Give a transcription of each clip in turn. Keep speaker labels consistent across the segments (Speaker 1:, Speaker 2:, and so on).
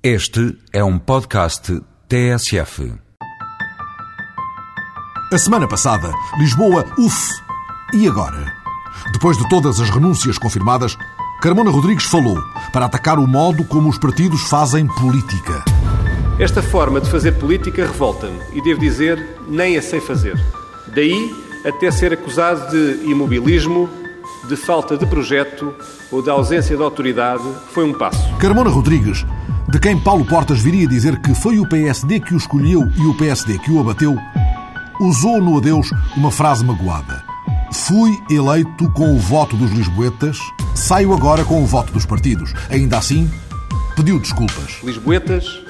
Speaker 1: Este é um podcast TSF.
Speaker 2: A semana passada, Lisboa, uf! E agora? Depois de todas as renúncias confirmadas, Carmona Rodrigues falou para atacar o modo como os partidos fazem política.
Speaker 3: Esta forma de fazer política revolta-me e, devo dizer, nem a sei fazer. Daí até ser acusado de imobilismo, de falta de projeto ou de ausência de autoridade, foi um passo.
Speaker 2: Carmona Rodrigues, de quem Paulo Portas viria dizer que foi o PSD que o escolheu e o PSD que o abateu, usou no adeus uma frase magoada. Fui eleito com o voto dos lisboetas, saio agora com o voto dos partidos. Ainda assim, pediu desculpas.
Speaker 3: Lisboetas,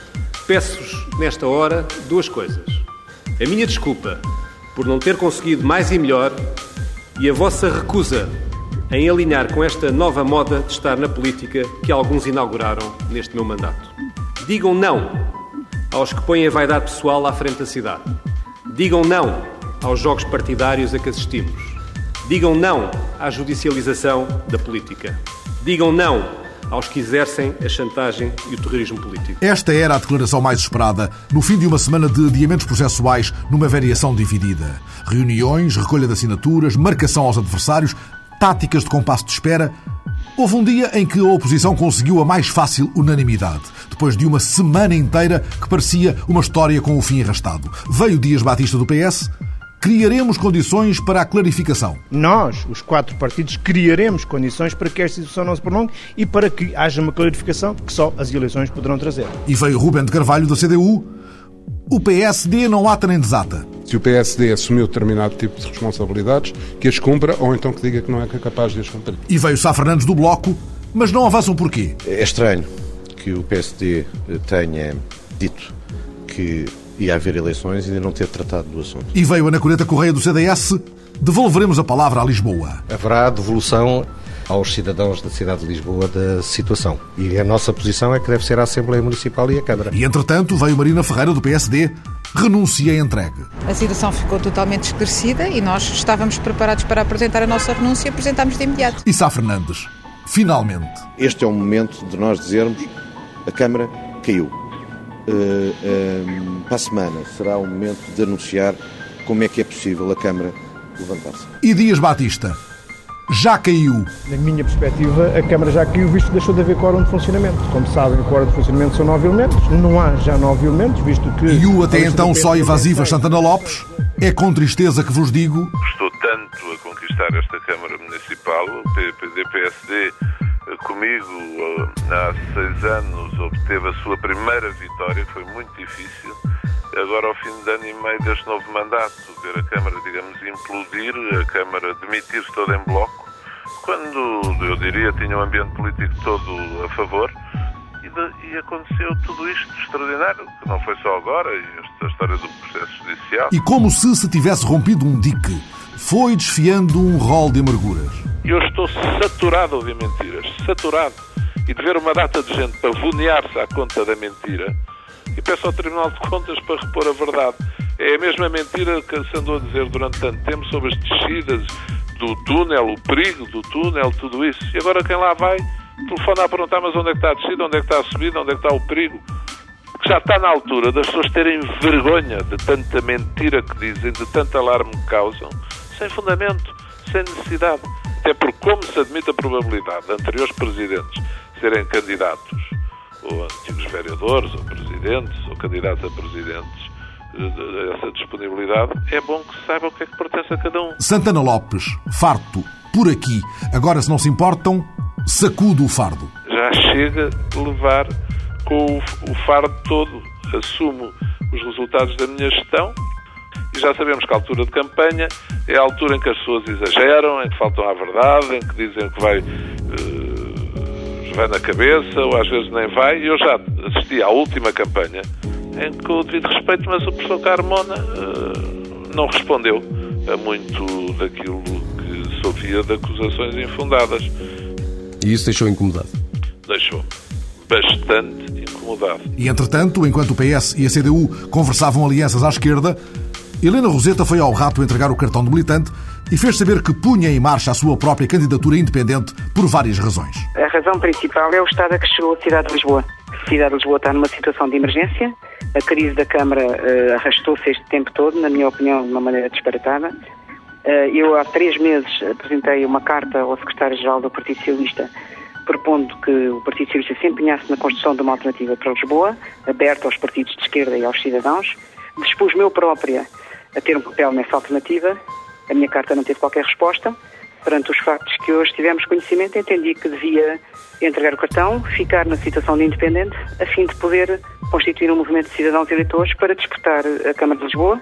Speaker 3: peço-vos nesta hora duas coisas. A minha desculpa por não ter conseguido mais e melhor e a vossa recusa em alinhar com esta nova moda de estar na política que alguns inauguraram neste meu mandato. Digam não aos que põem a vaidade pessoal à frente da cidade. Digam não aos jogos partidários a que assistimos. Digam não à judicialização da política. Digam não aos que exercem a chantagem e o terrorismo político.
Speaker 2: Esta era a declaração mais esperada no fim de uma semana de adiamentos processuais numa variação dividida. Reuniões, recolha de assinaturas, marcação aos adversários, táticas de compasso de espera. Houve um dia em que a oposição conseguiu a mais fácil unanimidade, depois de uma semana inteira que parecia uma história com o fim arrastado. Veio Dias Batista do PS, Criaremos condições para a clarificação.
Speaker 4: Nós, os quatro partidos, criaremos condições para que esta situação não se prolongue e para que haja uma clarificação que só as eleições poderão trazer.
Speaker 2: E veio Rubem de Carvalho da CDU. O PSD não ata nem desata.
Speaker 5: Se o PSD assumiu determinado tipo de responsabilidades, que as cumpra ou então que diga que não é capaz de as cumprir.
Speaker 2: E veio Sá Fernandes do Bloco, mas não avançam porquê?
Speaker 6: É estranho que o PSD tenha dito que ia haver eleições e ainda não ter tratado do assunto.
Speaker 2: E veio Ana Coreta Correia do CDS. Devolveremos a palavra a Lisboa.
Speaker 7: Haverá devolução aos cidadãos da cidade de Lisboa da situação. E a nossa posição é que deve ser a Assembleia Municipal e a Câmara.
Speaker 2: E entretanto veio Marina Ferreira do PSD. Renuncia e entregue.
Speaker 8: A situação ficou totalmente esclarecida e nós estávamos preparados para apresentar a nossa renúncia e apresentámos de imediato.
Speaker 2: E Sá Fernandes. Finalmente.
Speaker 6: Este é o momento de nós dizermos a Câmara caiu. Uh, uh, para a semana será o momento de anunciar como é que é possível a Câmara levantar-se.
Speaker 2: E Dias Batista já caiu.
Speaker 4: Na minha perspectiva, a Câmara já caiu, visto que deixou de haver quórum de funcionamento. Como sabem, o quórum de funcionamento são nove elementos. Não há já nove elementos, visto que...
Speaker 2: E o até então só evasiva Santana Lopes, é com tristeza que vos digo...
Speaker 9: Estou tanto a conquistar esta Câmara Municipal, o PPD-PSD comigo há seis anos obteve a sua primeira vitória, foi muito difícil. Agora, ao fim de ano e meio deste novo mandato, ver a Câmara, digamos, implodir, a Câmara demitir-se toda em bloco, quando, eu diria, tinha um ambiente político todo a favor, e, de, e aconteceu tudo isto extraordinário, que não foi só agora, e esta história do processo judicial.
Speaker 2: E como se se tivesse rompido um dique, foi desfiando um rol de amarguras.
Speaker 9: Eu estou saturado de ouvir mentiras, saturado. E de ver uma data de gente pavonear-se à conta da mentira. Peço ao Tribunal de Contas para repor a verdade. É a mesma mentira que se andou a dizer durante tanto tempo sobre as descidas do túnel, o perigo do túnel, tudo isso. E agora quem lá vai telefona a perguntar mas onde é que está a descida, onde é que está a subida, onde é que está o perigo. Que já está na altura das pessoas terem vergonha de tanta mentira que dizem, de tanto alarme que causam, sem fundamento, sem necessidade. Até porque, como se admite a probabilidade de anteriores presidentes serem candidatos, ou antigos vereadores, ou presidentes, ou candidatos a presidentes, essa disponibilidade, é bom que se saiba o que é que pertence a cada um.
Speaker 2: Santana Lopes, farto, por aqui. Agora, se não se importam, sacudo o fardo.
Speaker 9: Já chega a levar com o fardo todo. Assumo os resultados da minha gestão e já sabemos que a altura de campanha é a altura em que as pessoas exageram, em que faltam à verdade, em que dizem que vai, uh, vai na cabeça ou às vezes nem vai. E eu já assisti à última campanha em que, com o devido respeito, mas o professor Carmona uh, não respondeu a muito daquilo que sofria de acusações infundadas.
Speaker 10: E isso deixou incomodado?
Speaker 9: Deixou bastante incomodado.
Speaker 2: E entretanto, enquanto o PS e a CDU conversavam alianças à esquerda, Helena Roseta foi ao rato entregar o cartão de militante e fez saber que punha em marcha a sua própria candidatura independente por várias razões.
Speaker 11: A razão principal é o estado a que chegou a cidade de Lisboa. cidade de Lisboa está numa situação de emergência. A crise da Câmara uh, arrastou-se este tempo todo, na minha opinião, de uma maneira disparatada. Uh, eu, há três meses, apresentei uma carta ao secretário-geral do Partido Socialista propondo que o Partido Socialista se empenhasse na construção de uma alternativa para Lisboa, aberta aos partidos de esquerda e aos cidadãos. Dispus meu própria a ter um papel nessa alternativa. A minha carta não teve qualquer resposta. Perante os factos que hoje tivemos conhecimento, entendi que devia entregar o cartão, ficar na situação de independente, a fim de poder constituir um movimento de cidadãos eleitores para disputar a Câmara de Lisboa,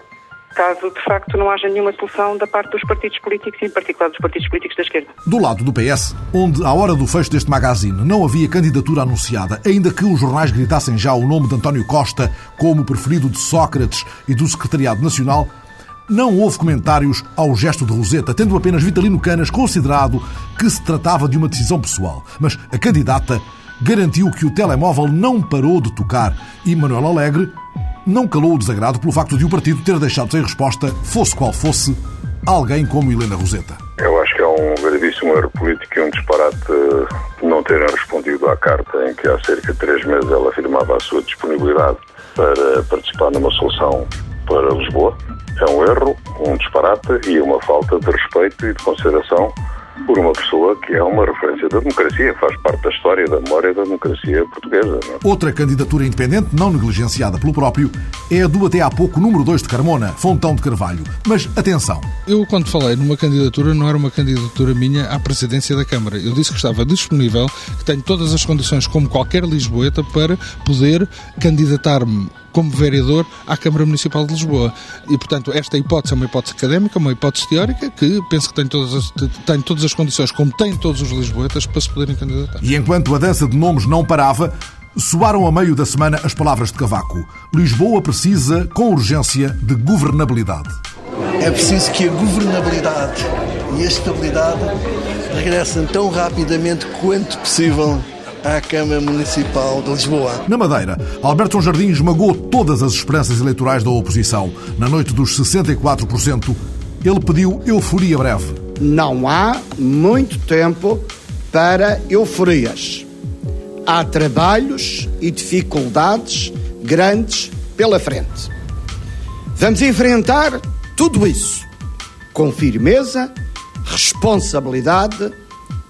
Speaker 11: caso de facto não haja nenhuma solução da parte dos partidos políticos, em particular dos partidos políticos da esquerda.
Speaker 2: Do lado do PS, onde à hora do fecho deste magazine não havia candidatura anunciada, ainda que os jornais gritassem já o nome de António Costa como preferido de Sócrates e do Secretariado Nacional, não houve comentários ao gesto de Roseta, tendo apenas Vitalino Canas considerado que se tratava de uma decisão pessoal. Mas a candidata garantiu que o telemóvel não parou de tocar e Manuel Alegre não calou o desagrado pelo facto de o partido ter deixado sem resposta, fosse qual fosse, alguém como Helena Roseta.
Speaker 12: Eu acho que é um gravíssimo erro político e um disparate não terem respondido à carta em que há cerca de três meses ela afirmava a sua disponibilidade para participar numa solução para Lisboa é um erro, um disparate e uma falta de respeito e de consideração por uma pessoa que é uma referência da democracia, faz parte da história da memória da democracia portuguesa. Não? É?
Speaker 2: Outra candidatura independente, não negligenciada pelo próprio, é a do até há pouco número 2 de Carmona, Fontão de Carvalho. Mas atenção.
Speaker 13: Eu, quando falei numa candidatura, não era uma candidatura minha à presidência da Câmara. Eu disse que estava disponível, que tenho todas as condições, como qualquer Lisboeta, para poder candidatar-me como vereador à Câmara Municipal de Lisboa. E, portanto, esta hipótese é uma hipótese académica, uma hipótese teórica, que penso que tem todas as, tem todas as condições, como têm todos os lisboetas, para se poderem candidatar.
Speaker 2: E enquanto a dança de nomes não parava, soaram a meio da semana as palavras de Cavaco. Lisboa precisa, com urgência, de governabilidade.
Speaker 14: É preciso que a governabilidade e a estabilidade regressem tão rapidamente quanto possível à Câmara Municipal de Lisboa.
Speaker 2: Na Madeira, Alberto Jardim esmagou todas as esperanças eleitorais da oposição. Na noite dos 64%, ele pediu euforia breve.
Speaker 15: Não há muito tempo para euforias. Há trabalhos e dificuldades grandes pela frente. Vamos enfrentar tudo isso com firmeza, responsabilidade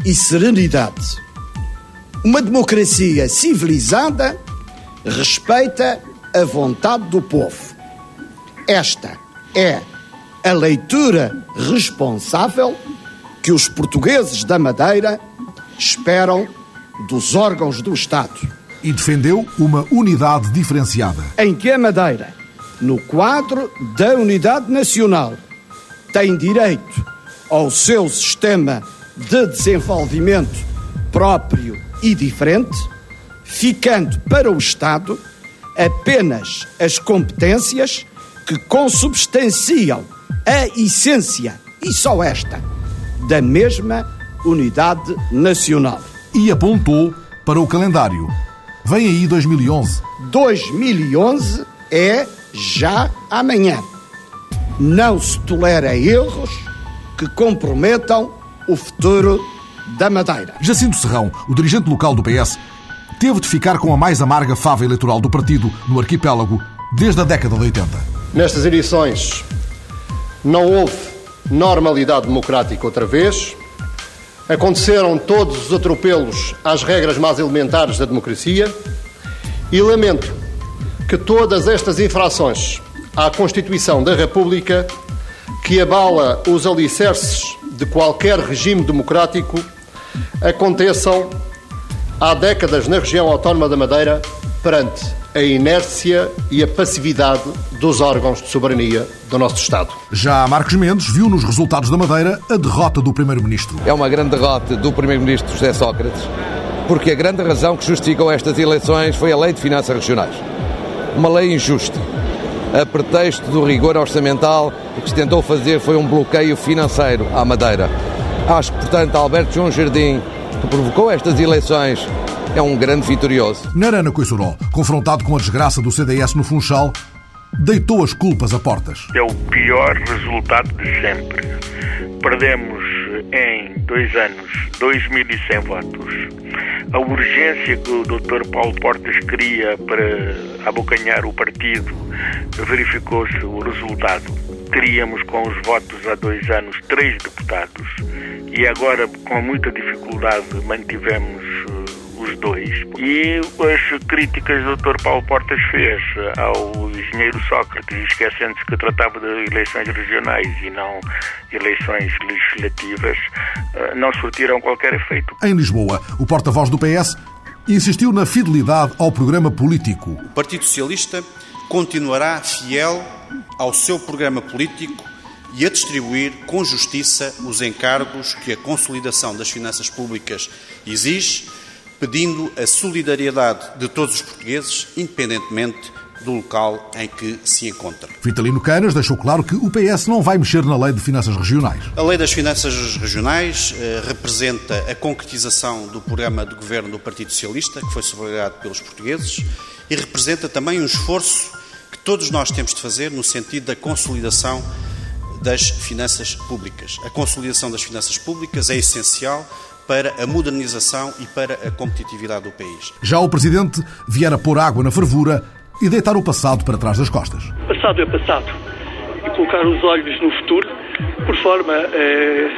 Speaker 15: e serenidade. Uma democracia civilizada respeita a vontade do povo. Esta é a leitura responsável que os portugueses da Madeira esperam dos órgãos do Estado.
Speaker 2: E defendeu uma unidade diferenciada.
Speaker 15: Em que a Madeira, no quadro da unidade nacional, tem direito ao seu sistema de desenvolvimento próprio e diferente, ficando para o Estado apenas as competências que consubstanciam a essência, e só esta, da mesma unidade nacional.
Speaker 2: E apontou para o calendário. Vem aí 2011.
Speaker 15: 2011 é já amanhã. Não se tolera erros que comprometam o futuro da Madeira.
Speaker 2: Jacinto Serrão, o dirigente local do PS, teve de ficar com a mais amarga fava eleitoral do partido no arquipélago desde a década de 80.
Speaker 16: Nestas eleições não houve normalidade democrática outra vez. Aconteceram todos os atropelos às regras mais elementares da democracia e lamento que todas estas infrações à Constituição da República, que abala os alicerces de qualquer regime democrático, aconteçam há décadas na região autónoma da Madeira perante a inércia e a passividade dos órgãos de soberania do nosso Estado.
Speaker 2: Já Marcos Mendes viu nos resultados da Madeira a derrota do Primeiro-Ministro.
Speaker 17: É uma grande derrota do Primeiro-Ministro José Sócrates, porque a grande razão que justificou estas eleições foi a Lei de Finanças Regionais. Uma lei injusta. A pretexto do rigor orçamental, o que se tentou fazer foi um bloqueio financeiro à Madeira. Acho que, portanto, Alberto João Jardim, que provocou estas eleições, é um grande vitorioso.
Speaker 2: Narana Coissoró, confrontado com a desgraça do CDS no Funchal, deitou as culpas a portas.
Speaker 18: É o pior resultado de sempre. Perdemos em dois anos 2.100 votos, a urgência que o Dr. Paulo Portas queria para abocanhar o partido, verificou-se o resultado. Teríamos com os votos há dois anos três deputados e agora com muita dificuldade mantivemos uh, os dois. E as críticas que o Dr. Paulo Portas fez ao engenheiro Sócrates, esquecendo-se que tratava de eleições regionais e não eleições legislativas, uh, não surtiram qualquer efeito.
Speaker 2: Em Lisboa, o porta-voz do PS insistiu na fidelidade ao programa político.
Speaker 19: O Partido Socialista continuará fiel ao seu programa político e a distribuir com justiça os encargos que a consolidação das finanças públicas exige, pedindo a solidariedade de todos os portugueses, independentemente do local em que se encontra.
Speaker 2: Vitalino Canas deixou claro que o PS não vai mexer na Lei de Finanças Regionais.
Speaker 19: A Lei das Finanças Regionais eh, representa a concretização do programa de governo do Partido Socialista, que foi sublinhado pelos portugueses, e representa também um esforço que todos nós temos de fazer no sentido da consolidação das finanças públicas. A consolidação das finanças públicas é essencial para a modernização e para a competitividade do país.
Speaker 2: Já o Presidente viera pôr água na fervura e deitar o passado para trás das costas.
Speaker 20: Passado é passado. E colocar os olhos no futuro, por forma eh,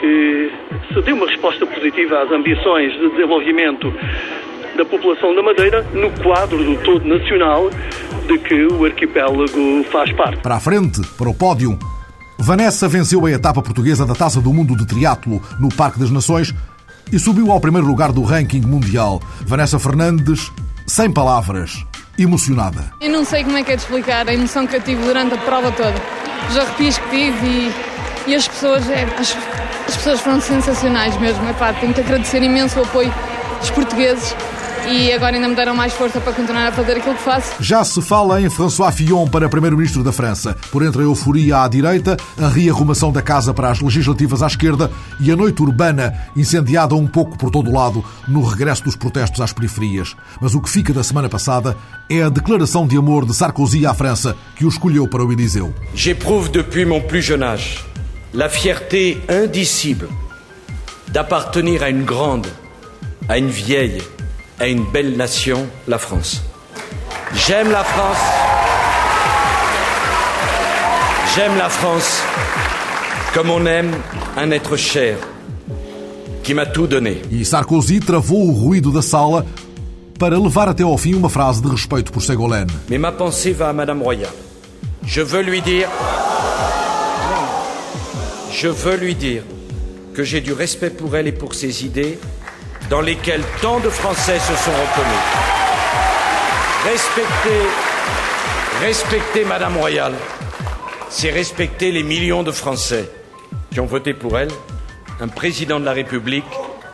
Speaker 20: que se dê uma resposta positiva às ambições de desenvolvimento da população da Madeira no quadro do todo nacional de que o arquipélago faz parte.
Speaker 2: Para a frente, para o pódio, Vanessa venceu a etapa portuguesa da Taça do Mundo de Triatlo no Parque das Nações e subiu ao primeiro lugar do ranking mundial. Vanessa Fernandes, sem palavras, emocionada.
Speaker 21: Eu não sei como é que é de explicar a emoção que eu tive durante a prova toda. Os arrepios que tive e, e as pessoas, é, as, as, pessoas foram sensacionais mesmo. É pá, tenho que agradecer imenso o apoio dos portugueses e agora ainda me deram mais força para continuar a fazer aquilo que faço.
Speaker 2: Já se fala em François Fillon para Primeiro-Ministro da França, por entre a euforia à direita, a rearrumação da casa para as legislativas à esquerda e a noite urbana incendiada um pouco por todo o lado no regresso dos protestos às periferias. Mas o que fica da semana passada é a declaração de amor de Sarkozy à França, que o escolheu para o Eliseu.
Speaker 22: J'éprouve depuis mon plus jeune âge la fierté indicible d'appartenir à une grande, à une vieille à une belle nation, la France. J'aime la France. J'aime la France comme on aime un être cher qui m'a tout donné.
Speaker 2: E Sarkozy travou o ruído da sala para levar até ao fim uma frase de respeito por Ségolène.
Speaker 22: Mais ma pensée va à Madame Royal. Je veux lui dire. Je veux lui dire que j'ai du respect pour elle et pour ses idées dans lesquels tant de Français se sont reconnus. Respecter, respecter Madame Royale, c'est respecter les millions de Français qui ont voté pour elle. Un président de la République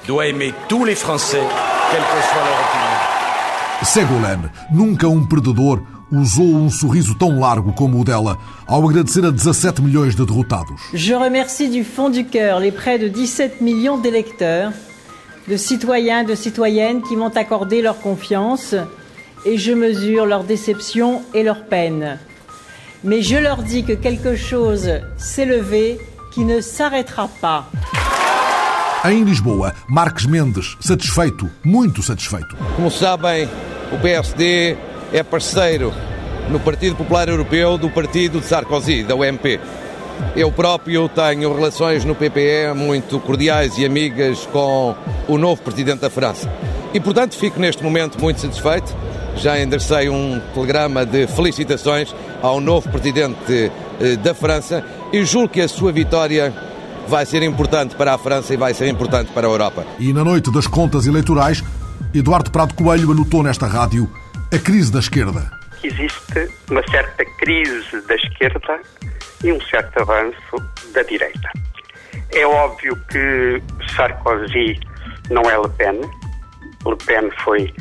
Speaker 22: doit aimer tous les Français, quelle que soit leur opinion.
Speaker 2: Ségolène, nunca um perdedor usou um sorriso tão largo como o dela ao agradecer a 17 milhões de derrotados.
Speaker 23: Je remercie du fond du cœur les près de 17 millions d'électeurs de citoyens, de citoyennes qui m'ont accordé leur confiance et je mesure leur déception et leur peine. Mais je leur dis que quelque chose s'est levé qui ne s'arrêtera pas.
Speaker 2: Em Lisboa, Marques Mendes, satisfeito, muito satisfeito.
Speaker 17: Como sabem, o PSD é parceiro no Partido Popular Europeu do partido de Sarkozy, da UMP. Eu próprio tenho relações no PPE muito cordiais e amigas com o novo presidente da França. E, portanto, fico neste momento muito satisfeito. Já enderecei um telegrama de felicitações ao novo presidente eh, da França e julgo que a sua vitória vai ser importante para a França e vai ser importante para a Europa.
Speaker 2: E na noite das contas eleitorais, Eduardo Prado Coelho anotou nesta rádio a crise da esquerda.
Speaker 24: Existe uma certa crise da esquerda e um certo avanço da direita. É óbvio que Sarkozy não é Le Pen. Le Pen foi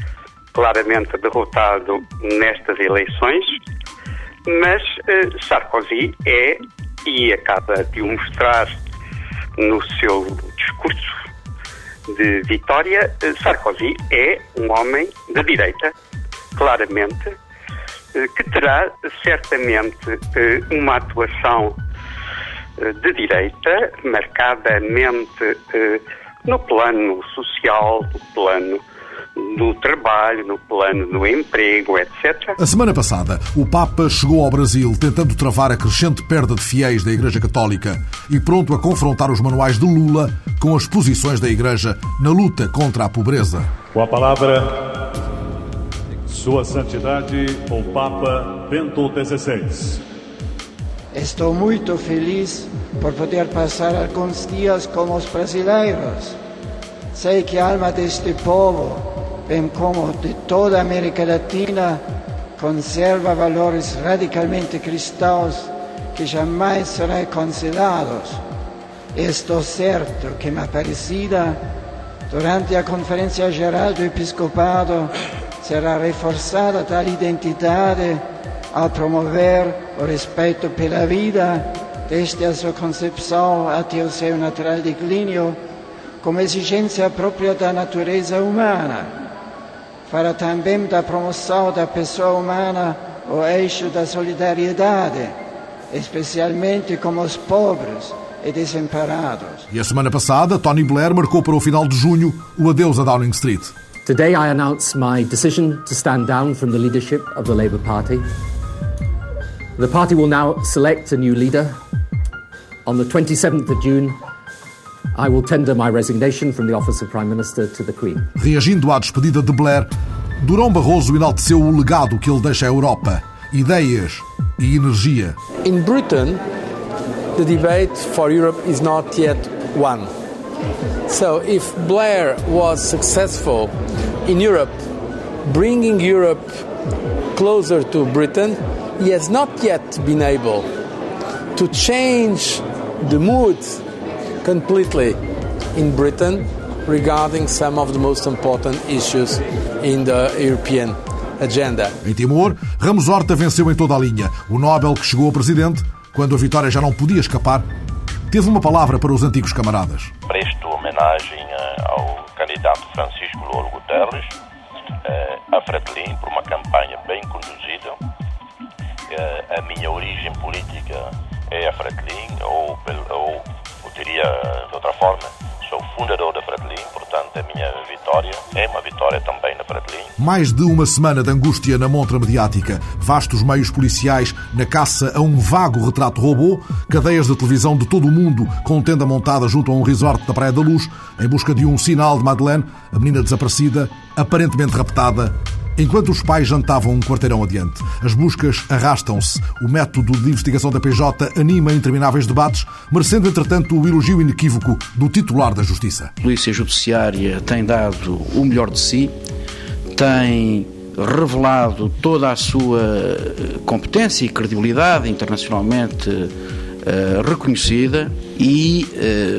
Speaker 24: claramente derrotado nestas eleições, mas eh, Sarkozy é, e acaba de o mostrar no seu discurso de vitória, eh, Sarkozy é um homem de direita, claramente, que terá certamente eh, uma atuação eh, de direita, marcadamente eh, no plano social, no plano do trabalho, no plano do emprego, etc.
Speaker 2: A semana passada, o Papa chegou ao Brasil tentando travar a crescente perda de fiéis da Igreja Católica e pronto a confrontar os manuais de Lula com as posições da Igreja na luta contra a pobreza.
Speaker 25: Com a palavra, Sua Santidade, o Papa Bento XVI.
Speaker 26: Estou muito feliz por poder passar alguns dias com os brasileiros. Sei que a alma deste povo bem como de toda a América Latina, conserva valores radicalmente cristãos que jamais serão cancelados. Estou certo que na Aparecida, durante a Conferência Geral do Episcopado, será reforçada tal identidade ao promover o respeito pela vida, desde a sua concepção até o seu natural declínio, como exigência própria da natureza humana para também da promoção da pessoa humana o eixo da solidariedade, especialmente com os pobres e desamparados.
Speaker 2: E a semana passada, Tony Blair marcou para o final de junho o adeus a Downing Street.
Speaker 27: Today I announce my decision to stand down from the leadership of the Labour Party. The party will now select a new leader. On the 27th of June, I will tender my resignation from the office of Prime Minister to the Queen.
Speaker 2: Reagindo à despedida de Blair, Durão Barroso enalteceu o legado que ele deixa à Europa, ideias e energia.
Speaker 28: In Britain, the debate for Europe is not yet won. So if Blair was successful in Europe, bringing Europe closer to Britain, he has not yet been able to change the mood completely in Britain regarding some of the most important issues in the European agenda.
Speaker 2: Em Timor, Ramos Horta venceu em toda a linha. O Nobel que chegou ao presidente, quando a vitória já não podia escapar, teve uma palavra para os antigos camaradas.
Speaker 29: Presto homenagem eh, ao candidato Francisco Louro Guterres, eh, a Fretilin, por uma campanha bem conduzida. Eh, a minha origem política é a Fretilin, ou, ou diria de outra forma, sou fundador da Fratelin, portanto a minha vitória é uma vitória também na Fratelin.
Speaker 2: Mais de uma semana de angústia na montra mediática, vastos meios policiais na caça a um vago retrato robô, cadeias de televisão de todo o mundo com tenda montada junto a um resort da Praia da Luz, em busca de um sinal de Madeleine, a menina desaparecida, aparentemente raptada Enquanto os pais jantavam um quarteirão adiante, as buscas arrastam-se. O método de investigação da PJ anima intermináveis debates, merecendo, entretanto, o elogio inequívoco do titular da Justiça.
Speaker 30: A Polícia Judiciária tem dado o melhor de si, tem revelado toda a sua competência e credibilidade internacionalmente uh, reconhecida e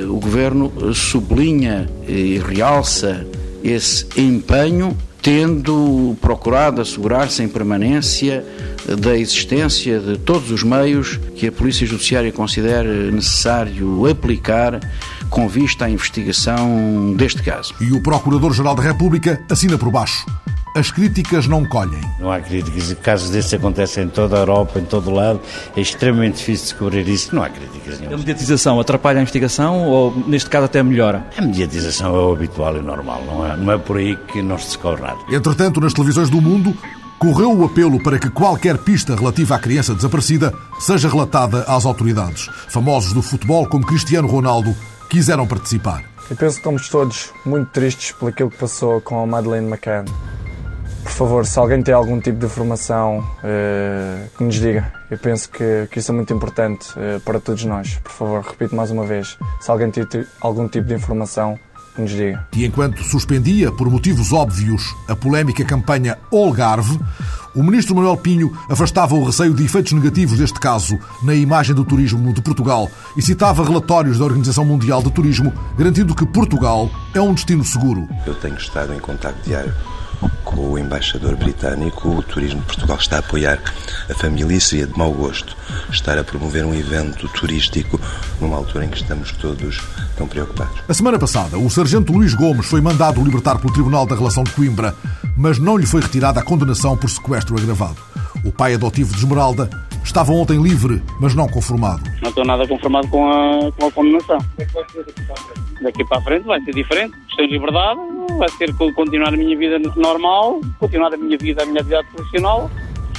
Speaker 30: uh, o Governo sublinha e realça esse empenho tendo procurado assegurar-se em permanência da existência de todos os meios que a Polícia Judiciária considere necessário aplicar com vista à investigação deste caso.
Speaker 2: E o Procurador-Geral da República assina por baixo. As críticas não colhem.
Speaker 31: Não há críticas. Casos desses acontecem em toda a Europa, em todo o lado. É extremamente difícil descobrir isso. Não há críticas nenhuma.
Speaker 32: A mediatização atrapalha a investigação ou, neste caso, até melhora?
Speaker 31: A mediatização é o habitual e normal. Não é, não é por aí que não se descobre nada.
Speaker 2: Entretanto, nas televisões do mundo, correu o apelo para que qualquer pista relativa à criança desaparecida seja relatada às autoridades. Famosos do futebol, como Cristiano Ronaldo, quiseram participar.
Speaker 33: Eu penso que estamos todos muito tristes por aquilo que passou com a Madeleine McCann. Por favor, se alguém tem algum tipo de informação, uh, que nos diga. Eu penso que, que isso é muito importante uh, para todos nós. Por favor, repito mais uma vez: se alguém tem algum tipo de informação, que nos diga.
Speaker 2: E enquanto suspendia, por motivos óbvios, a polémica campanha Olgarve, o ministro Manuel Pinho afastava o receio de efeitos negativos deste caso na imagem do turismo de Portugal e citava relatórios da Organização Mundial de Turismo garantindo que Portugal é um destino seguro.
Speaker 34: Eu tenho estado em contato diário com o embaixador britânico, o Turismo de Portugal está a apoiar a família e seria de mau gosto estar a promover um evento turístico numa altura em que estamos todos tão preocupados.
Speaker 2: A semana passada, o sargento Luís Gomes foi mandado libertar pelo Tribunal da Relação de Coimbra, mas não lhe foi retirada a condenação por sequestro agravado. O pai adotivo de Esmeralda estava ontem livre, mas não conformado.
Speaker 35: Não estou nada conformado com a, com a condenação. Daqui para a frente vai ser diferente. Estou em liberdade, vai ser continuar a minha vida normal, continuar a minha vida, a minha atividade profissional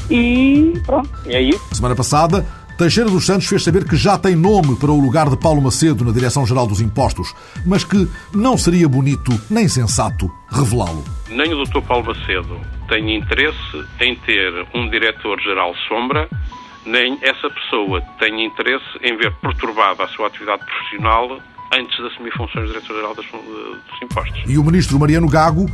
Speaker 35: e pronto, é isso.
Speaker 2: Semana passada, Teixeira dos Santos fez saber que já tem nome para o lugar de Paulo Macedo na Direção-Geral dos Impostos, mas que não seria bonito nem sensato revelá-lo.
Speaker 36: Nem o Dr. Paulo Macedo tem interesse em ter um diretor-geral sombra, nem essa pessoa tem interesse em ver perturbada a sua atividade profissional antes de assumir funções de diretor-geral dos, dos impostos.
Speaker 2: E o ministro Mariano Gago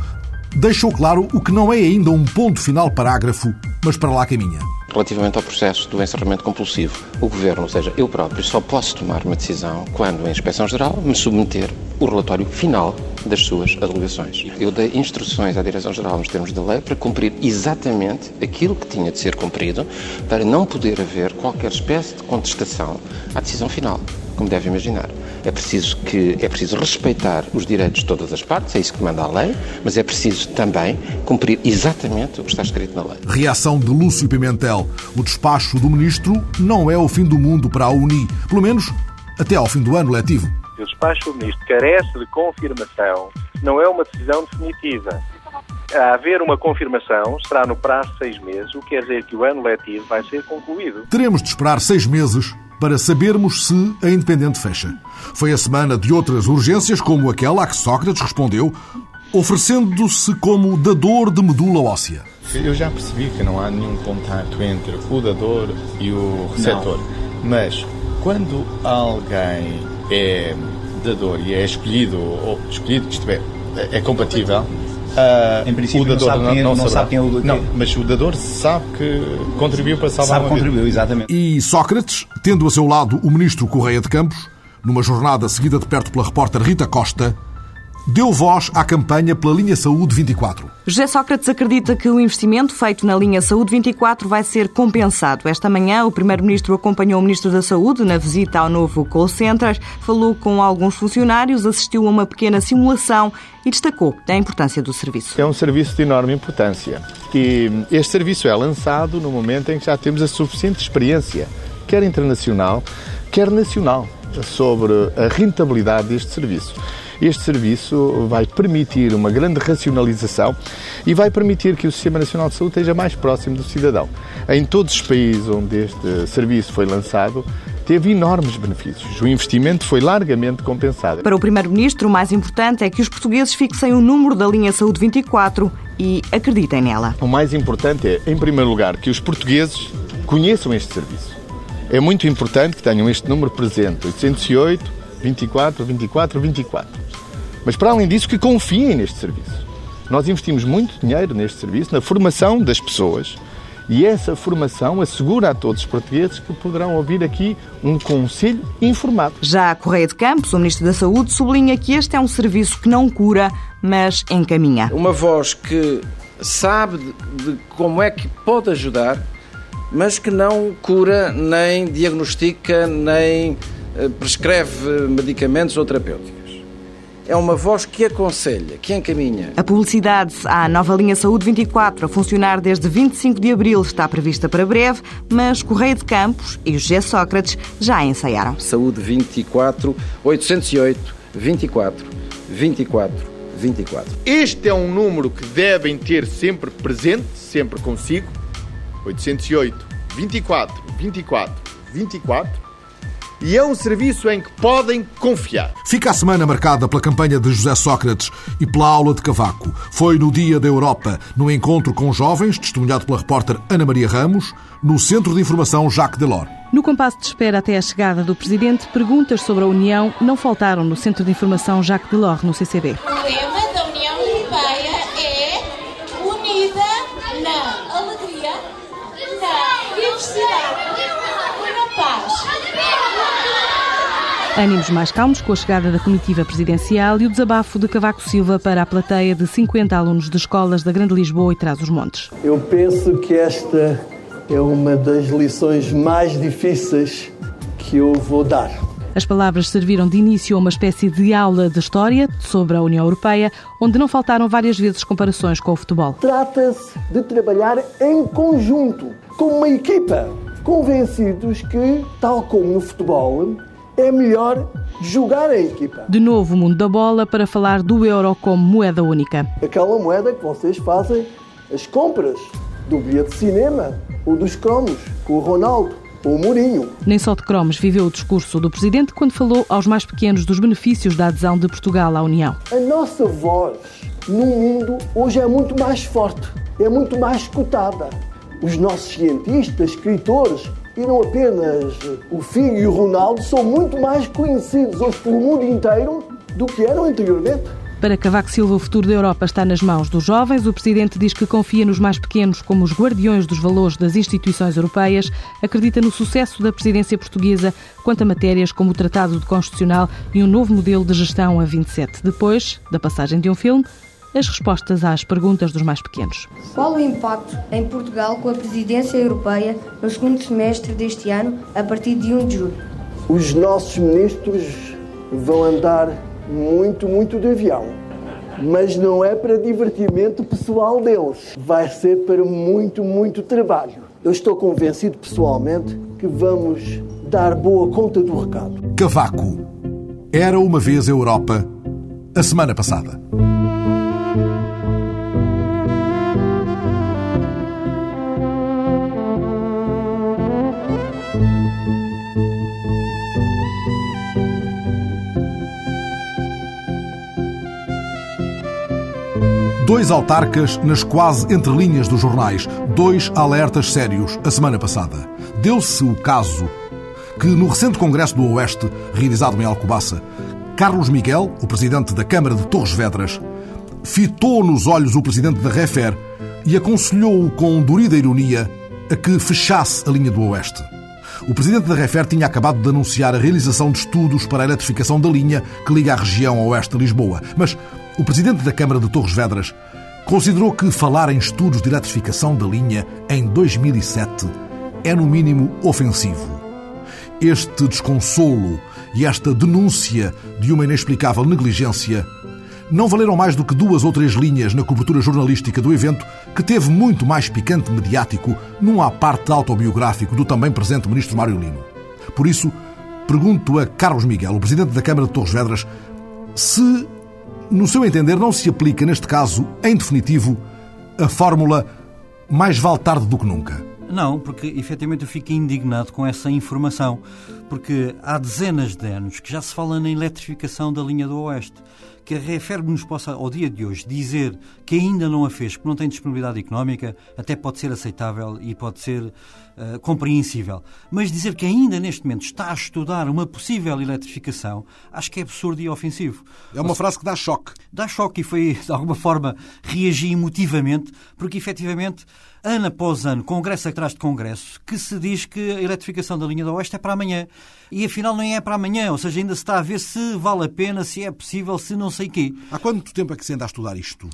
Speaker 2: deixou claro o que não é ainda um ponto final parágrafo, mas para lá caminha.
Speaker 37: Relativamente ao processo do encerramento compulsivo, o Governo, ou seja, eu próprio, só posso tomar uma decisão quando a Inspeção-Geral me submeter o relatório final das suas alegações. Eu dei instruções à Direção-Geral nos termos da lei para cumprir exatamente aquilo que tinha de ser cumprido, para não poder haver qualquer espécie de contestação à decisão final, como deve imaginar. É preciso que é preciso respeitar os direitos de todas as partes, é isso que manda a lei, mas é preciso também cumprir exatamente o que está escrito na lei.
Speaker 2: Reação de Lúcio Pimentel. O despacho do ministro não é o fim do mundo para a Uni, pelo menos até ao fim do ano letivo.
Speaker 38: O despacho do ministro carece de confirmação, não é uma decisão definitiva. A haver uma confirmação, será no prazo de seis meses, o que quer dizer que o ano letivo vai ser concluído.
Speaker 2: Teremos de esperar seis meses para sabermos se a Independente fecha. Foi a semana de outras urgências, como aquela a que Sócrates respondeu, oferecendo-se como dador de medula óssea.
Speaker 39: Eu já percebi que não há nenhum contato entre o dador e o receptor, não. mas quando alguém é dador e é escolhido, ou escolhido, isto é, é compatível,
Speaker 40: Uh, em princípio, o dador não sabe quem, é- não, não, não sabe quem é o
Speaker 39: Não, mas o dador sabe que contribuiu para salvar
Speaker 40: sabe contribuiu,
Speaker 39: vida.
Speaker 40: exatamente.
Speaker 2: E Sócrates, tendo a seu lado o ministro Correia de Campos, numa jornada seguida de perto pela repórter Rita Costa, deu voz à campanha pela linha Saúde 24.
Speaker 41: José Sócrates acredita que o investimento feito na linha Saúde 24 vai ser compensado. Esta manhã, o Primeiro-Ministro acompanhou o Ministro da Saúde na visita ao novo call center, falou com alguns funcionários, assistiu a uma pequena simulação e destacou a importância do serviço.
Speaker 39: É um serviço de enorme importância e este serviço é lançado no momento em que já temos a suficiente experiência, quer internacional, quer nacional, sobre a rentabilidade deste serviço. Este serviço vai permitir uma grande racionalização e vai permitir que o Sistema Nacional de Saúde esteja mais próximo do cidadão. Em todos os países onde este serviço foi lançado, teve enormes benefícios. O investimento foi largamente compensado.
Speaker 41: Para o Primeiro-Ministro, o mais importante é que os portugueses fixem o número da linha Saúde 24 e acreditem nela.
Speaker 39: O mais importante é, em primeiro lugar, que os portugueses conheçam este serviço. É muito importante que tenham este número presente, 808 24 24 24. Mas, para além disso, que confiem neste serviço. Nós investimos muito dinheiro neste serviço, na formação das pessoas, e essa formação assegura a todos os portugueses que poderão ouvir aqui um conselho informado.
Speaker 41: Já a Correia de Campos, o Ministro da Saúde, sublinha que este é um serviço que não cura, mas encaminha.
Speaker 42: Uma voz que sabe de, como é que pode ajudar, mas que não cura, nem diagnostica, nem prescreve medicamentos ou terapêuticos é uma voz que aconselha, que encaminha.
Speaker 41: A publicidade à nova linha Saúde 24, a funcionar desde 25 de abril, está prevista para breve, mas Correio de Campos e o José Sócrates já a ensaiaram.
Speaker 42: Saúde 24 808 24 24 24.
Speaker 39: Este é um número que devem ter sempre presente, sempre consigo. 808 24 24 24 e é um serviço em que podem confiar.
Speaker 2: Fica a semana marcada pela campanha de José Sócrates e pela aula de cavaco. Foi no Dia da Europa, no encontro com jovens, testemunhado pela repórter Ana Maria Ramos, no Centro de Informação Jacques Delors.
Speaker 43: No compasso de espera até a chegada do Presidente, perguntas sobre a União não faltaram no Centro de Informação Jacques Delors, no CCB.
Speaker 44: O lema da União
Speaker 43: Ânimos mais calmos com a chegada da comitiva presidencial e o desabafo de Cavaco Silva para a plateia de 50 alunos de escolas da Grande Lisboa e Trás-os-Montes.
Speaker 45: Eu penso que esta é uma das lições mais difíceis que eu vou dar.
Speaker 43: As palavras serviram de início a uma espécie de aula de história sobre a União Europeia, onde não faltaram várias vezes comparações com o futebol.
Speaker 45: Trata-se de trabalhar em conjunto, como uma equipa convencidos que, tal como no futebol, é melhor jogar a equipa.
Speaker 43: De novo, o mundo da bola para falar do euro como moeda única.
Speaker 45: Aquela moeda que vocês fazem as compras do bilhete de cinema ou dos cromos com o Ronaldo ou o Mourinho.
Speaker 43: Nem só de cromos viveu o discurso do Presidente quando falou aos mais pequenos dos benefícios da adesão de Portugal à União.
Speaker 45: A nossa voz no mundo hoje é muito mais forte, é muito mais escutada. Os nossos cientistas, escritores e não apenas o Figo e o Ronaldo são muito mais conhecidos hoje pelo mundo inteiro do que eram anteriormente.
Speaker 43: Para Cavaco Silva, o futuro da Europa está nas mãos dos jovens. O presidente diz que confia nos mais pequenos como os guardiões dos valores das instituições europeias, acredita no sucesso da presidência portuguesa quanto a matérias como o Tratado de Constitucional e um novo modelo de gestão a 27. Depois da passagem de um filme, as respostas às perguntas dos mais pequenos.
Speaker 46: Qual o impacto em Portugal com a presidência europeia no segundo semestre deste ano, a partir de 1 de julho?
Speaker 45: Os nossos ministros vão andar muito, muito de avião. Mas não é para divertimento pessoal deles. Vai ser para muito, muito trabalho. Eu estou convencido pessoalmente que vamos dar boa conta do recado.
Speaker 2: Cavaco. Era uma vez a Europa, a semana passada. Dois autarcas nas quase entrelinhas dos jornais, dois alertas sérios a semana passada. Deu-se o caso que, no recente Congresso do Oeste, realizado em Alcobaça, Carlos Miguel, o presidente da Câmara de Torres Vedras, fitou nos olhos o presidente da Refer e aconselhou-o com dorida ironia a que fechasse a linha do Oeste. O presidente da Refer tinha acabado de anunciar a realização de estudos para a eletrificação da linha que liga a região oeste de Lisboa, mas o presidente da Câmara de Torres Vedras considerou que falar em estudos de eletrificação da linha em 2007 é, no mínimo, ofensivo. Este desconsolo e esta denúncia de uma inexplicável negligência não valeram mais do que duas ou três linhas na cobertura jornalística do evento, que teve muito mais picante mediático num à parte autobiográfico do também presente ministro Mário Lino. Por isso, pergunto a Carlos Miguel, o presidente da Câmara de Torres Vedras, se no seu entender, não se aplica neste caso, em definitivo, a fórmula mais vale tarde do que nunca?
Speaker 32: Não, porque efetivamente eu fico indignado com essa informação, porque há dezenas de anos que já se fala na eletrificação da linha do Oeste que a Referb nos possa, ao dia de hoje, dizer que ainda não a fez porque não tem disponibilidade económica, até pode ser aceitável e pode ser uh, compreensível. Mas dizer que ainda neste momento está a estudar uma possível eletrificação, acho que é absurdo e ofensivo.
Speaker 2: É uma frase que dá choque.
Speaker 32: Dá choque e foi, de alguma forma, reagir emotivamente, porque efetivamente ano após ano, congresso atrás de congresso, que se diz que a eletrificação da linha do Oeste é para amanhã. E afinal não é para amanhã, ou seja, ainda se está a ver se vale a pena, se é possível, se não sei quê.
Speaker 2: Há quanto tempo é que se anda a estudar isto?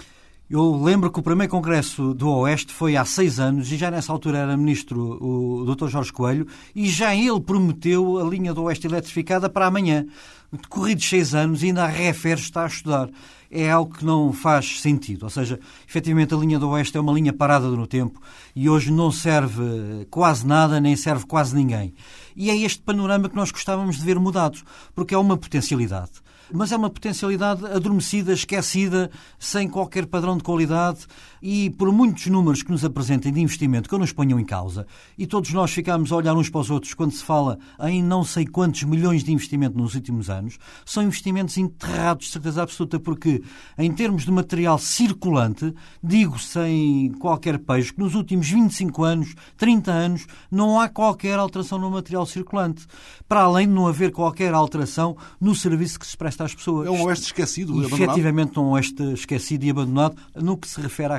Speaker 32: Eu lembro que o primeiro congresso do Oeste foi há seis anos e já nessa altura era ministro o Dr. Jorge Coelho e já ele prometeu a linha do Oeste eletrificada para amanhã. Decorridos seis anos e ainda a Refer está a estudar. É algo que não faz sentido. Ou seja, efetivamente a linha do Oeste é uma linha parada no tempo e hoje não serve quase nada nem serve quase ninguém. E é este panorama que nós gostávamos de ver mudado, porque é uma potencialidade mas é uma potencialidade adormecida, esquecida, sem qualquer padrão de qualidade e por muitos números que nos apresentem de investimento que não nos ponham em causa. E todos nós ficamos a olhar uns para os outros quando se fala em não sei quantos milhões de investimento nos últimos anos, são investimentos enterrados de certeza absoluta, porque em termos de material circulante, digo sem qualquer peixe, que nos últimos 25 anos, 30 anos, não há qualquer alteração no material circulante, para além de não haver qualquer alteração no serviço que se presta às pessoas.
Speaker 2: É um oeste esquecido e
Speaker 32: abandonado. Efetivamente, um oeste esquecido e abandonado no que se refere à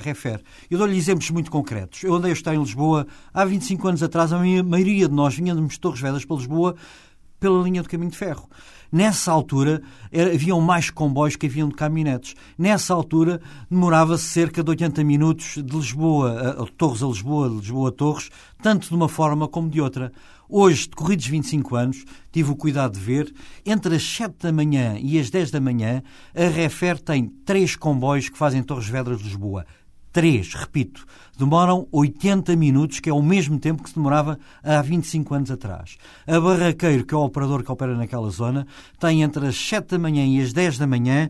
Speaker 32: Eu dou-lhe exemplos muito concretos. Eu andei a estar em Lisboa há 25 anos atrás, a maioria de nós vinhamos de Torres Vedras para Lisboa pela linha do caminho de ferro. Nessa altura haviam mais comboios que haviam de caminhonetes. Nessa altura demorava-se cerca de 80 minutos de Lisboa a Torres a Lisboa, de Lisboa a Torres, tanto de uma forma como de outra. Hoje, decorridos 25 anos, tive o cuidado de ver, entre as 7 da manhã e as 10 da manhã, a Refer tem três comboios que fazem Torres Vedras de Lisboa Três, repito, demoram 80 minutos, que é o mesmo tempo que se demorava há 25 anos atrás. A Barraqueiro, que é o operador que opera naquela zona, tem entre as 7 da manhã e as 10 da manhã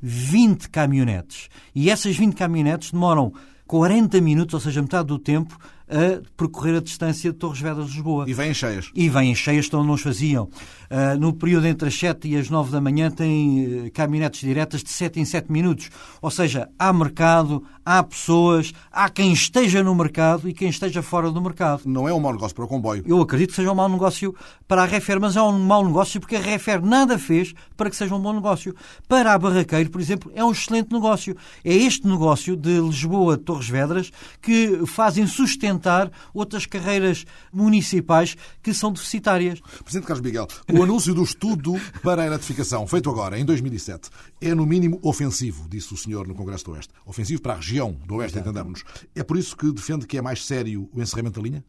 Speaker 32: 20 caminhonetes. E essas 20 caminhonetes demoram 40 minutos, ou seja, metade do tempo, a percorrer a distância de Torres Vedras de Lisboa.
Speaker 2: E vêm cheias.
Speaker 32: E vêm cheias, então não os faziam. Uh, no período entre as 7 e as 9 da manhã tem uh, caminhonetes diretas de 7 em 7 minutos. Ou seja, há mercado, há pessoas, há quem esteja no mercado e quem esteja fora do mercado.
Speaker 2: Não é um mau negócio para o comboio.
Speaker 32: Eu acredito que seja um mau negócio para a Refer, mas é um mau negócio porque a Refer nada fez para que seja um bom negócio. Para a Barraqueiro, por exemplo, é um excelente negócio. É este negócio de Lisboa Torres Vedras que fazem sustentar outras carreiras municipais que são deficitárias.
Speaker 2: Presidente Carlos Miguel, o anúncio do estudo para a eletrificação, feito agora, em 2007, é no mínimo ofensivo, disse o senhor no Congresso do Oeste. Ofensivo para a região do Oeste, entendamos-nos. É por isso que defende que é mais sério o encerramento da linha?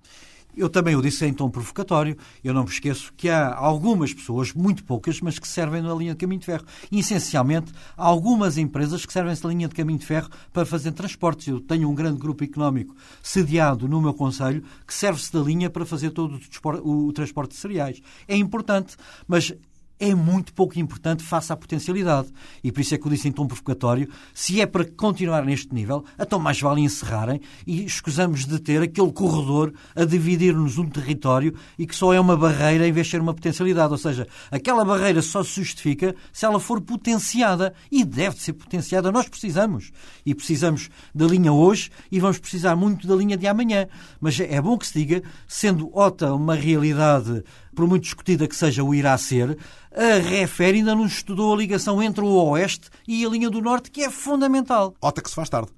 Speaker 32: Eu também o disse em tom provocatório. Eu não me esqueço que há algumas pessoas, muito poucas, mas que servem na linha de caminho de ferro. E, essencialmente, há algumas empresas que servem-se da linha de caminho de ferro para fazer transportes. Eu tenho um grande grupo económico sediado no meu Conselho que serve-se da linha para fazer todo o transporte de cereais. É importante, mas é muito pouco importante face à potencialidade. E por isso é que eu disse em tom provocatório, se é para continuar neste nível, então mais vale encerrarem e escusamos de ter aquele corredor a dividir-nos um território e que só é uma barreira em vez de ser uma potencialidade. Ou seja, aquela barreira só se justifica se ela for potenciada e deve ser potenciada. Nós precisamos. E precisamos da linha hoje e vamos precisar muito da linha de amanhã. Mas é bom que se diga, sendo OTA uma realidade por muito discutida que seja o irá ser, a REFER ainda não estudou a ligação entre o Oeste e a linha do Norte, que é fundamental.
Speaker 2: Ota que se faz tarde.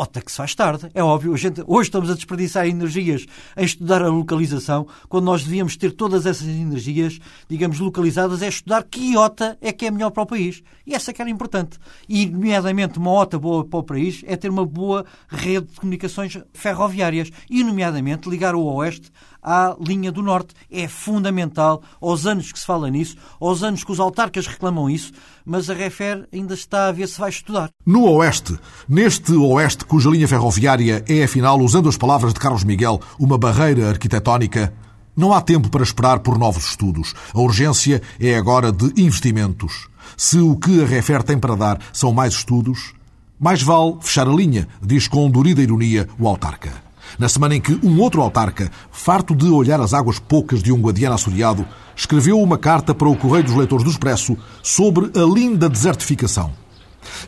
Speaker 32: Ota que se faz tarde, é óbvio. A gente, hoje estamos a desperdiçar energias em estudar a localização, quando nós devíamos ter todas essas energias, digamos, localizadas, é estudar que OTA é que é melhor para o país. E essa que era importante. E, nomeadamente, uma OTA boa para o país é ter uma boa rede de comunicações ferroviárias. E, nomeadamente, ligar o Oeste à linha do Norte. É fundamental, aos anos que se fala nisso, aos anos que os autarcas reclamam isso, mas a Refer ainda está a ver se vai estudar.
Speaker 2: No Oeste, neste Oeste cuja linha ferroviária é, afinal, usando as palavras de Carlos Miguel, uma barreira arquitetónica, não há tempo para esperar por novos estudos. A urgência é agora de investimentos. Se o que a Refer tem para dar são mais estudos, mais vale fechar a linha, diz com dorida ironia o autarca na semana em que um outro autarca, farto de olhar as águas poucas de um guadiana assoreado, escreveu uma carta para o Correio dos Leitores do Expresso sobre a linda desertificação.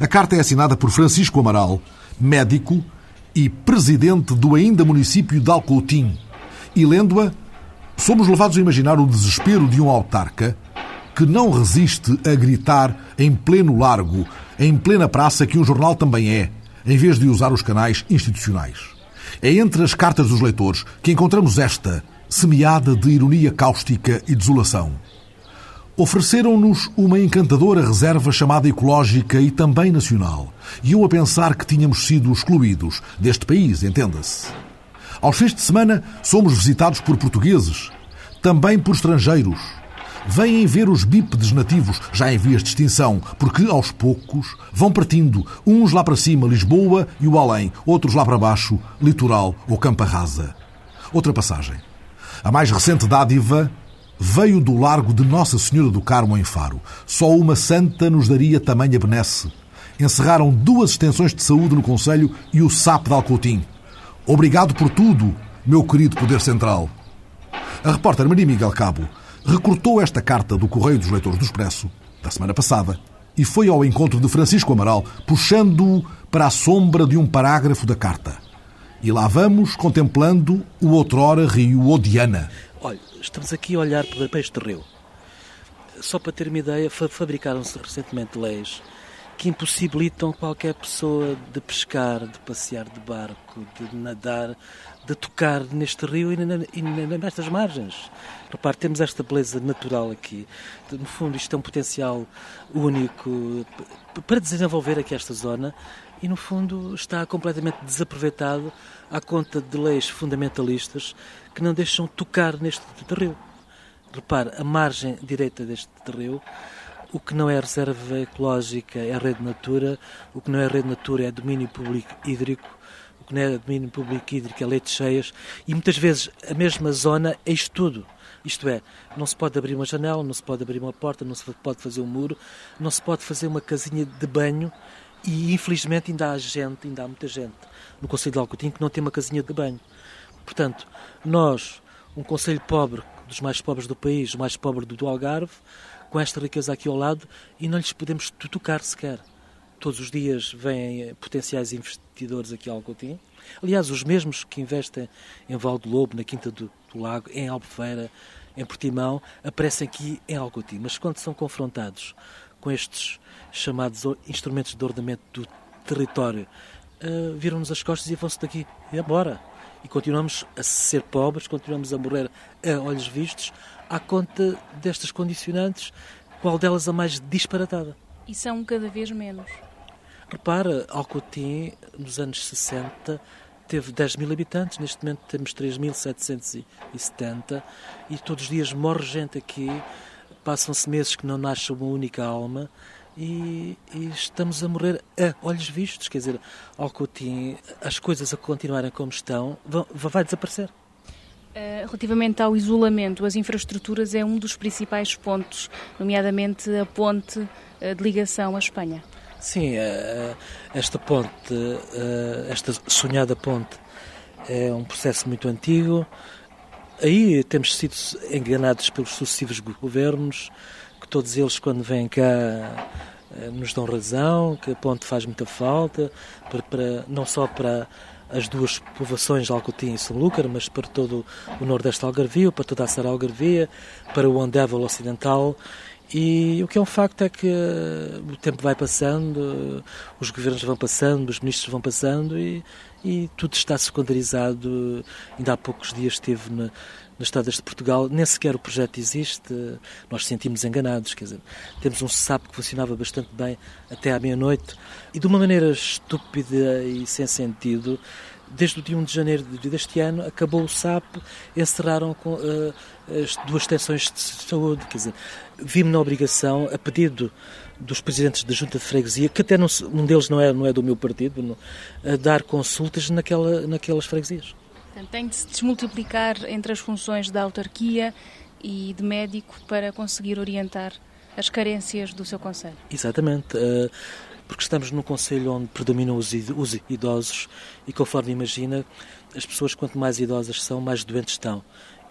Speaker 2: A carta é assinada por Francisco Amaral, médico e presidente do ainda município de Alcoutim. E lendo-a, somos levados a imaginar o desespero de um autarca que não resiste a gritar em pleno largo, em plena praça, que um jornal também é, em vez de usar os canais institucionais. É entre as cartas dos leitores que encontramos esta, semeada de ironia cáustica e desolação. Ofereceram-nos uma encantadora reserva chamada ecológica e também nacional, e eu a pensar que tínhamos sido excluídos deste país, entenda-se. Aos fins de semana somos visitados por portugueses, também por estrangeiros, Vêm ver os bípedes nativos já em vias de extinção, porque aos poucos vão partindo, uns lá para cima, Lisboa e o além, outros lá para baixo, litoral ou campa rasa. Outra passagem. A mais recente dádiva veio do largo de Nossa Senhora do Carmo em Faro. Só uma santa nos daria tamanha benesse. Encerraram duas extensões de saúde no Conselho e o SAP de Alcoutim. Obrigado por tudo, meu querido Poder Central. A repórter Maria Miguel Cabo recortou esta carta do Correio dos Leitores do Expresso, da semana passada, e foi ao encontro de Francisco Amaral, puxando-o para a sombra de um parágrafo da carta. E lá vamos contemplando o outrora rio Odiana.
Speaker 47: Olha, estamos aqui a olhar para este rio. Só para ter uma ideia, fabricaram-se recentemente leis que impossibilitam qualquer pessoa de pescar, de passear de barco, de nadar, de tocar neste rio e nestas margens. Repare, temos esta beleza natural aqui. No fundo, isto é um potencial único para desenvolver aqui esta zona e, no fundo, está completamente desaproveitado à conta de leis fundamentalistas que não deixam tocar neste rio. Repare, a margem direita deste rio o que não é reserva ecológica é rede natura, o que não é rede natura é domínio público hídrico, o que não é domínio público hídrico é leitos cheias, e muitas vezes a mesma zona é isto tudo. Isto é, não se pode abrir uma janela, não se pode abrir uma porta, não se pode fazer um muro, não se pode fazer uma casinha de banho e infelizmente ainda há gente, ainda há muita gente no Conselho de Alcotim que não tem uma casinha de banho. Portanto, nós, um Conselho pobre, dos mais pobres do país, o mais pobre do Algarve, com esta riqueza aqui ao lado, e não lhes podemos tocar sequer. Todos os dias vêm potenciais investidores aqui ao Alcotim. Aliás, os mesmos que investem em Valde Lobo, na Quinta do, do Lago, em Albufeira, em Portimão, aparecem aqui em Alcotim. Mas quando são confrontados com estes chamados instrumentos de ordenamento do território, uh, viram-nos as costas e vão-se daqui. E embora. E continuamos a ser pobres, continuamos a morrer a olhos vistos, à conta destas condicionantes, qual delas a mais disparatada.
Speaker 43: E são cada vez menos.
Speaker 47: Repara, Alcotim, nos anos 60, teve 10 mil habitantes, neste momento temos 3.770 e todos os dias morre gente aqui, passam-se meses que não nasce uma única alma e, e, estamos a morrer a olhos vistos, quer dizer, Alcotim, as coisas a continuarem como estão, vão, vai desaparecer.
Speaker 43: Uh, relativamente ao isolamento, as infraestruturas é um dos principais pontos, nomeadamente a ponte uh, de ligação à Espanha.
Speaker 47: Sim, uh, esta ponte, esta sonhada ponte, é um processo muito antigo. Aí temos sido enganados pelos sucessivos governos, que todos eles, quando vêm cá, nos dão razão, que a ponte faz muita falta, para, para não só para as duas povoações de Alcotim e São Lúcar, mas para todo o nordeste algarvio, para toda a Serra Algarvia, para o Ondéval Ocidental. E o que é um facto é que eh, o tempo vai passando, os governos vão passando, os ministros vão passando e, e tudo está secundarizado. Ainda há poucos dias esteve na, nas estradas de Portugal, nem sequer o projeto existe, nós sentimos enganados, quer dizer, temos um SAP que funcionava bastante bem até à meia-noite. E de uma maneira estúpida e sem sentido, desde o dia 1 de janeiro deste ano, acabou o SAP, encerraram com, uh, as duas extensões de saúde, quer dizer, vi-me na obrigação, a pedido dos presidentes da Junta de Freguesia, que até não, um deles não é, não é do meu partido, não, a dar consultas naquela, naquelas freguesias.
Speaker 43: Tem de se desmultiplicar entre as funções da autarquia e de médico para conseguir orientar as carências do seu Conselho.
Speaker 47: Exatamente, eh, porque estamos num Conselho onde predominam os idosos e, conforme imagina, as pessoas quanto mais idosas são, mais doentes estão.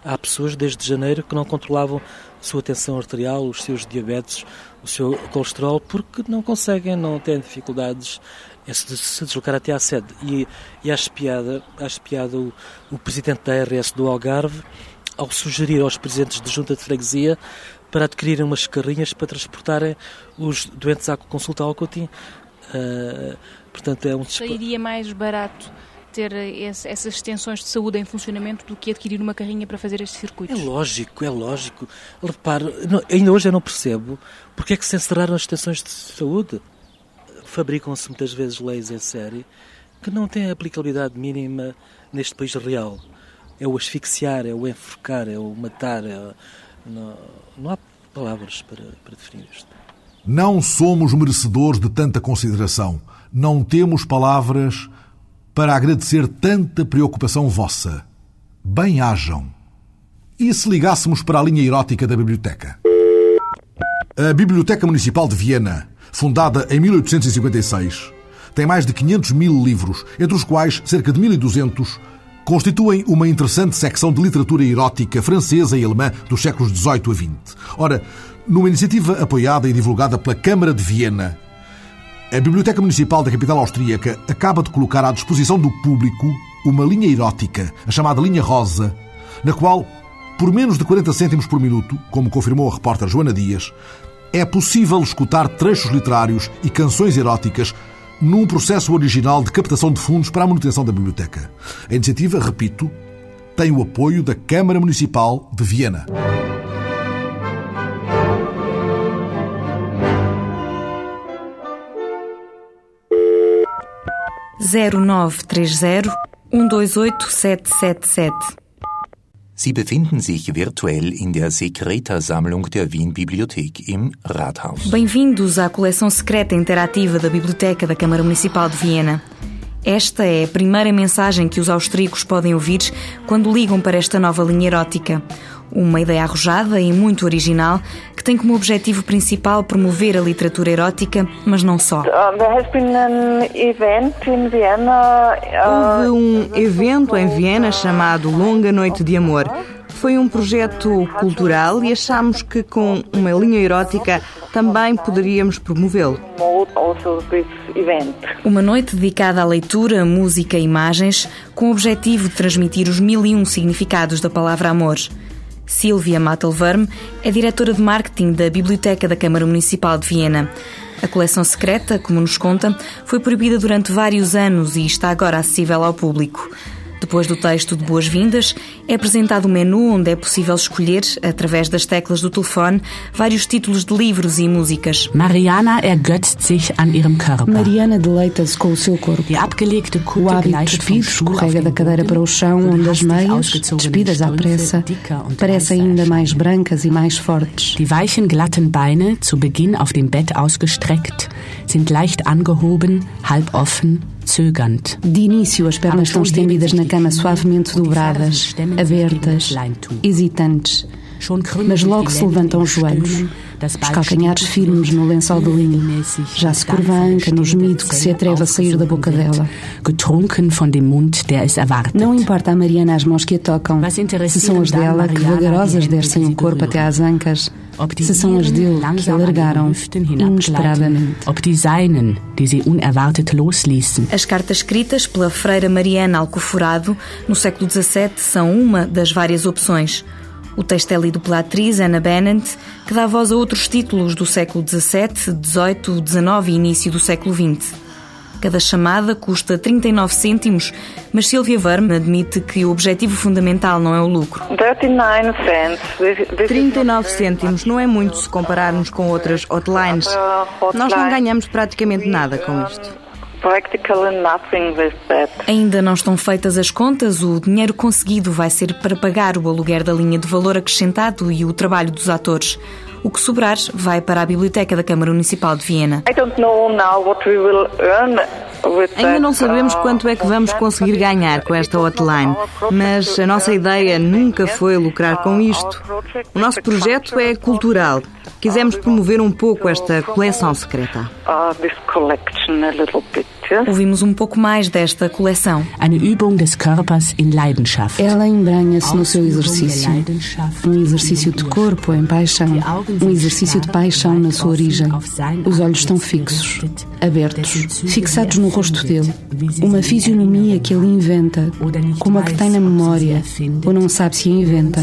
Speaker 47: Há pessoas desde janeiro que não controlavam a sua tensão arterial, os seus diabetes, o seu colesterol, porque não conseguem, não têm dificuldades é se, se deslocar até à sede. E, e acho piada, acho piada o, o presidente da RS do Algarve, ao sugerir aos presidentes de junta de freguesia para adquirirem umas carrinhas para transportarem os doentes à consulta ao Coutinho. Uh, portanto, é um
Speaker 43: Sairia mais barato ter esse, essas extensões de saúde em funcionamento do que adquirir uma carrinha para fazer estes circuitos.
Speaker 47: É lógico, é lógico. Repare, ainda hoje eu não percebo porque é que se encerraram as extensões de saúde fabricam-se muitas vezes leis em série que não têm aplicabilidade mínima neste país real. É o asfixiar, é o enforcar, é o matar. É... Não, não, há palavras para, para definir isto.
Speaker 2: Não somos merecedores de tanta consideração. Não temos palavras para agradecer tanta preocupação vossa. Bem-hajam. E se ligássemos para a linha erótica da biblioteca? A Biblioteca Municipal de Viena fundada em 1856, tem mais de 500 mil livros, entre os quais cerca de 1.200 constituem uma interessante secção de literatura erótica francesa e alemã dos séculos XVIII a XX. Ora, numa iniciativa apoiada e divulgada pela Câmara de Viena, a Biblioteca Municipal da capital austríaca acaba de colocar à disposição do público uma linha erótica, a chamada Linha Rosa, na qual, por menos de 40 cêntimos por minuto, como confirmou a repórter Joana Dias, é possível escutar trechos literários e canções eróticas num processo original de captação de fundos para a manutenção da biblioteca. A iniciativa, repito, tem o apoio da Câmara Municipal de Viena.
Speaker 48: Zero nove três zero um dois oito sete sete sete
Speaker 49: Sie befinden sich virtuell in der Secreta-Sammlung der Wien Bibliothek im Rathaus.
Speaker 48: Bem-vindos à coleção secreta interativa da Biblioteca da Câmara Municipal de Viena. Esta é a primeira mensagem que os austríacos podem ouvir quando ligam para esta nova linha erótica. Uma ideia arrojada e muito original que tem como objetivo principal promover a literatura erótica, mas não só.
Speaker 41: Houve um evento em Viena chamado Longa Noite de Amor. Foi um projeto cultural e achámos que com uma linha erótica também poderíamos promovê-lo.
Speaker 48: Uma noite dedicada à leitura, música e imagens, com o objetivo de transmitir os mil e um significados da palavra amor. Silvia Mattelwurm é diretora de marketing da Biblioteca da Câmara Municipal de Viena. A coleção secreta, como nos conta, foi proibida durante vários anos e está agora acessível ao público. Depois do texto de boas-vindas, é apresentado um menu onde é possível escolher, através das teclas do telefone, vários títulos de livros e músicas.
Speaker 50: Mariana ergötzt sich an ihrem Körper.
Speaker 51: Mariana deleita-se com o seu corpo. O hábito despido escorrega da cadeira para o chão, onde as meias, despidas à pressa, parecem ainda mais brancas e mais fortes.
Speaker 50: Die weichen glatten Beine, zu Beginn auf dem Bett ausgestreckt, sind leicht angehoben, halb offen
Speaker 51: de início, as pernas estão estendidas na cama suavemente dobradas, abertas, hesitantes. Mas logo se levantam os joelhos, os calcanhares firmes no lençol de linho. Já se curva a anca no gemido que se atreve a sair da boca dela. Não importa a Mariana as mãos que a tocam, se são as dela que vagarosas descem o corpo até às ancas, se são as dele que alargaram inesperadamente.
Speaker 48: As cartas escritas pela freira Mariana Alcoforado no século XVII são uma das várias opções. O texto é lido pela atriz Anna Bennett, que dá voz a outros títulos do século XVII, XVIII, XIX e início do século XX. Cada chamada custa 39 cêntimos, mas Silvia Verme admite que o objetivo fundamental não é o lucro.
Speaker 41: 39 cêntimos não é muito se compararmos com outras hotlines. Nós não ganhamos praticamente nada com isto.
Speaker 48: Ainda não estão feitas as contas, o dinheiro conseguido vai ser para pagar o aluguer da linha de valor acrescentado e o trabalho dos atores. O que sobrar vai para a Biblioteca da Câmara Municipal de Viena.
Speaker 41: Ainda não sabemos quanto é que vamos conseguir ganhar com esta hotline, mas a nossa ideia nunca foi lucrar com isto. O nosso projeto é cultural. Quisemos promover um pouco esta coleção secreta.
Speaker 48: Ouvimos um pouco mais desta coleção.
Speaker 51: Ela embranha-se no seu exercício. Um exercício de corpo em paixão. Um exercício de paixão na sua origem. Os olhos estão fixos, abertos, fixados no rosto dele. Uma fisionomia que ele inventa, como a que tem na memória, ou não sabe se a inventa,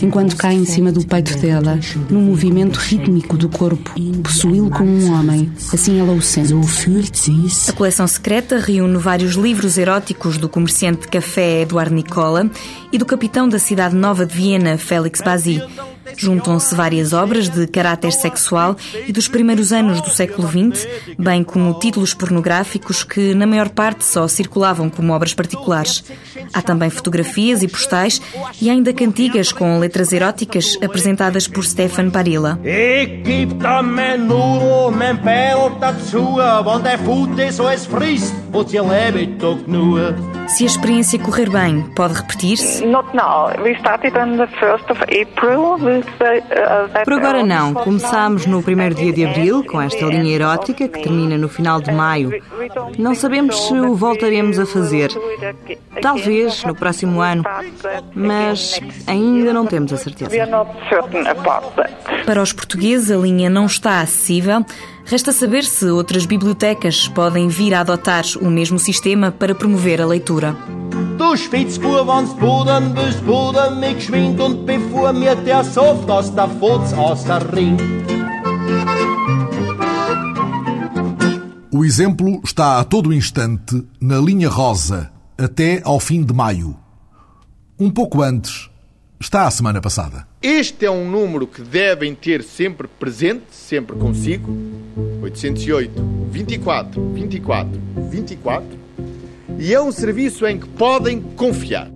Speaker 51: enquanto cai em cima do peito dela, num movimento rítmico do corpo, possuí-lo como um homem. Assim ela o sente.
Speaker 48: A coleção secreta reúne vários livros eróticos do comerciante de café Eduardo Nicola e do capitão da cidade nova de Viena, Félix Bazzi. Juntam-se várias obras de caráter sexual e dos primeiros anos do século XX, bem como títulos pornográficos que, na maior parte, só circulavam como obras particulares. Há também fotografias e postais e ainda cantigas com letras eróticas apresentadas por Stefan Barilla. Se a experiência correr bem, pode repetir-se?
Speaker 41: Por agora não. Começámos no primeiro dia de abril, com esta linha erótica que termina no final de maio. Não sabemos se o voltaremos a fazer. Talvez no próximo ano, mas ainda não temos a certeza.
Speaker 48: Para os portugueses, a linha não está acessível. Resta saber se outras bibliotecas podem vir a adotar o mesmo sistema para promover a leitura. Du Spitzbub, wann's Boden bist, Boden mich geschwind und bevor mir der Soft aus der Fotz aus der Ring.
Speaker 2: O exemplo está a todo instante na linha rosa, até ao fim de maio. Um pouco antes, está a semana passada.
Speaker 39: Este é um número que devem ter sempre presente, sempre consigo. 808 24 24 24 e é um serviço em que podem confiar.